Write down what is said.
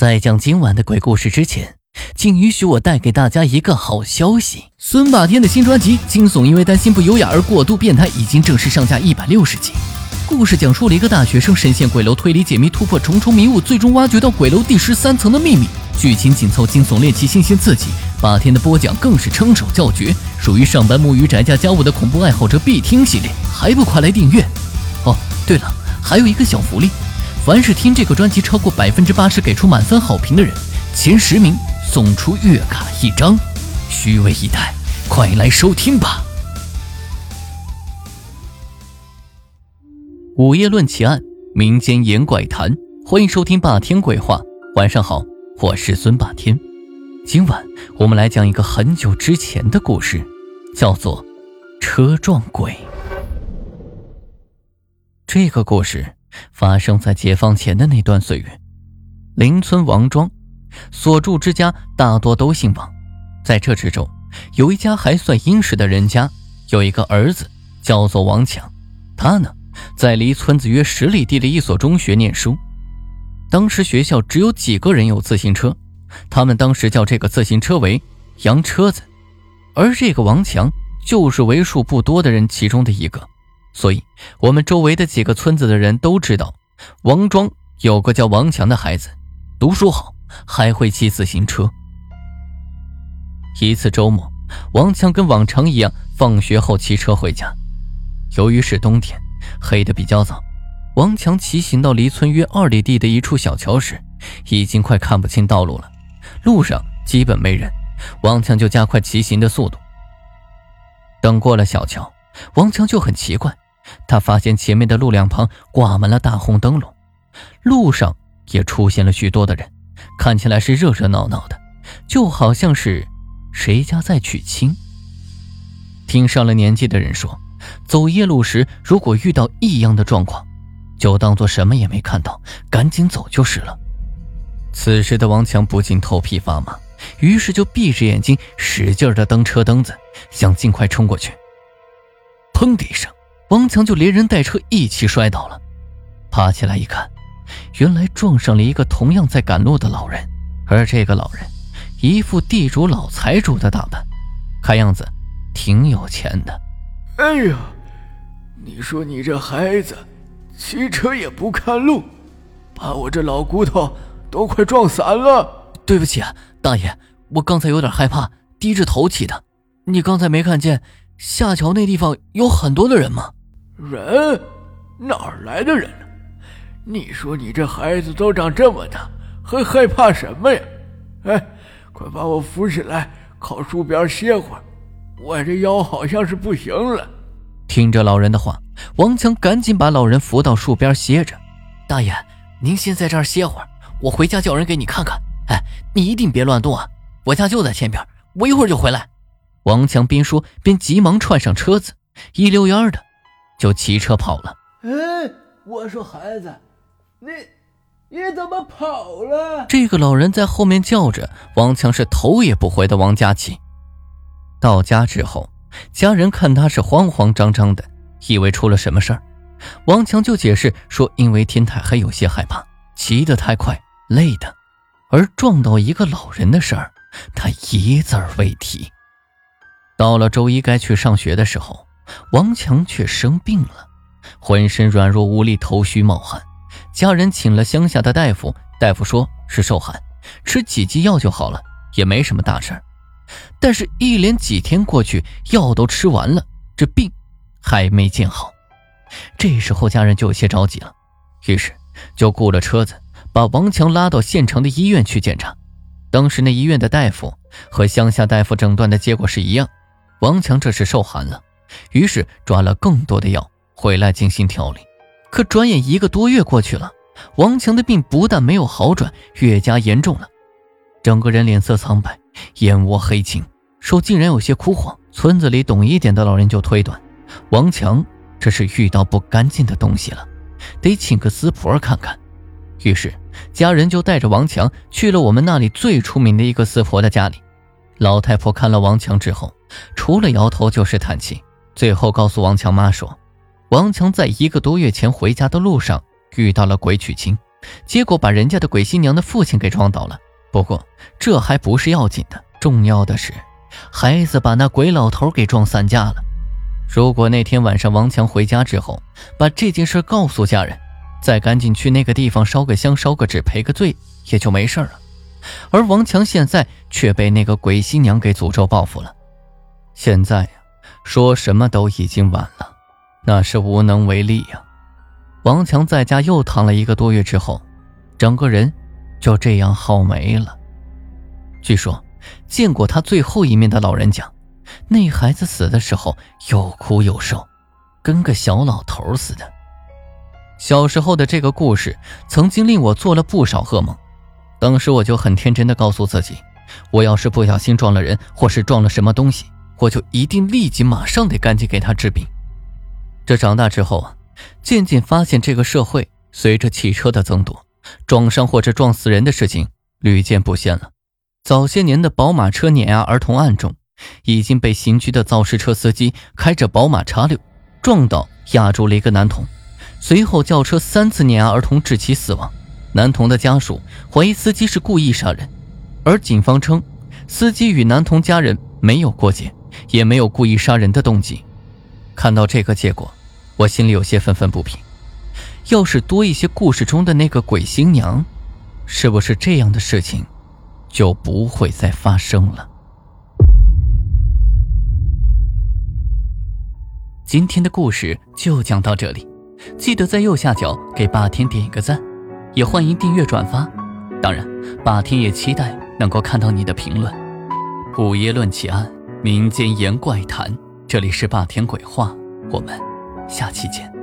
在讲今晚的鬼故事之前，请允许我带给大家一个好消息：孙霸天的新专辑《惊悚因为担心不优雅而过度变态》已经正式上架一百六十集。故事讲述了一个大学生深陷鬼楼推理解密，突破重重迷雾，最终挖掘到鬼楼第十三层的秘密。剧情紧凑，惊悚猎奇，新鲜刺激。霸天的播讲更是称手叫绝，属于上班摸鱼宅家家务的恐怖爱好者必听系列，还不快来订阅？哦，对了，还有一个小福利。凡是听这个专辑超过百分之八十给出满分好评的人，前十名送出月卡一张，虚位以待，快来收听吧！午夜论奇案，民间言怪谈，欢迎收听霸天鬼话。晚上好，我是孙霸天。今晚我们来讲一个很久之前的故事，叫做《车撞鬼》。这个故事。发生在解放前的那段岁月，邻村王庄，所住之家大多都姓王。在这之中，有一家还算殷实的人家，有一个儿子叫做王强。他呢，在离村子约十里地的一所中学念书。当时学校只有几个人有自行车，他们当时叫这个自行车为“洋车子”，而这个王强就是为数不多的人其中的一个。所以，我们周围的几个村子的人都知道，王庄有个叫王强的孩子，读书好，还会骑自行车。一次周末，王强跟往常一样，放学后骑车回家。由于是冬天，黑得比较早，王强骑行到离村约二里地的一处小桥时，已经快看不清道路了。路上基本没人，王强就加快骑行的速度。等过了小桥，王强就很奇怪。他发现前面的路两旁挂满了大红灯笼，路上也出现了许多的人，看起来是热热闹闹的，就好像是谁家在娶亲。听上了年纪的人说，走夜路时如果遇到异样的状况，就当做什么也没看到，赶紧走就是了。此时的王强不禁头皮发麻，于是就闭着眼睛使劲的蹬车蹬子，想尽快冲过去。砰的一声。王强就连人带车一起摔倒了，爬起来一看，原来撞上了一个同样在赶路的老人，而这个老人一副地主老财主的打扮，看样子挺有钱的。哎呀，你说你这孩子骑车也不看路，把我这老骨头都快撞散了。对不起啊，大爷，我刚才有点害怕，低着头骑的。你刚才没看见下桥那地方有很多的人吗？人哪儿来的人呢？你说你这孩子都长这么大，还害怕什么呀？哎，快把我扶起来，靠树边歇会儿，我这腰好像是不行了。听着老人的话，王强赶紧把老人扶到树边歇着。大爷，您先在这儿歇会儿，我回家叫人给你看看。哎，你一定别乱动啊，我家就在前边，我一会儿就回来。王强边说边急忙窜上车子，一溜烟的。就骑车跑了。哎，我说孩子，你你怎么跑了？这个老人在后面叫着，王强是头也不回的往家骑。到家之后，家人看他是慌慌张张的，以为出了什么事儿。王强就解释说，因为天太黑，有些害怕，骑得太快，累的。而撞到一个老人的事儿，他一字儿未提。到了周一该去上学的时候。王强却生病了，浑身软弱无力，头虚冒汗。家人请了乡下的大夫，大夫说是受寒，吃几剂药就好了，也没什么大事但是，一连几天过去，药都吃完了，这病还没见好。这时候，家人就有些着急了，于是就雇了车子，把王强拉到县城的医院去检查。当时那医院的大夫和乡下大夫诊断的结果是一样，王强这是受寒了。于是抓了更多的药回来进行调理，可转眼一个多月过去了，王强的病不但没有好转，越加严重了，整个人脸色苍白，眼窝黑青，手竟然有些枯黄。村子里懂一点的老人就推断，王强这是遇到不干净的东西了，得请个私婆看看。于是家人就带着王强去了我们那里最出名的一个私婆的家里。老太婆看了王强之后，除了摇头就是叹气。最后告诉王强妈说，王强在一个多月前回家的路上遇到了鬼娶亲，结果把人家的鬼新娘的父亲给撞倒了。不过这还不是要紧的，重要的是，孩子把那鬼老头给撞散架了。如果那天晚上王强回家之后把这件事告诉家人，再赶紧去那个地方烧个香、烧个纸赔个罪，也就没事了。而王强现在却被那个鬼新娘给诅咒报复了。现在呀，说什么都已经晚了，那是无能为力呀。王强在家又躺了一个多月之后，整个人就这样耗没了。据说，见过他最后一面的老人讲，那孩子死的时候又哭又瘦，跟个小老头似的。小时候的这个故事曾经令我做了不少噩梦，当时我就很天真的告诉自己，我要是不小心撞了人，或是撞了什么东西，我就一定立即马上得赶紧给他治病。这长大之后啊。渐渐发现，这个社会随着汽车的增多，撞伤或者撞死人的事情屡见不鲜了。早些年的宝马车碾压儿童案中，已经被刑拘的肇事车司机开着宝马叉六撞倒压住了一个男童，随后轿车三次碾压儿童致其死亡。男童的家属怀疑司机是故意杀人，而警方称司机与男童家人没有过节，也没有故意杀人的动机。看到这个结果。我心里有些愤愤不平，要是多一些故事中的那个鬼新娘，是不是这样的事情就不会再发生了？今天的故事就讲到这里，记得在右下角给霸天点一个赞，也欢迎订阅转发。当然，霸天也期待能够看到你的评论。午夜论奇案，民间言怪谈，这里是霸天鬼话，我们。下期见。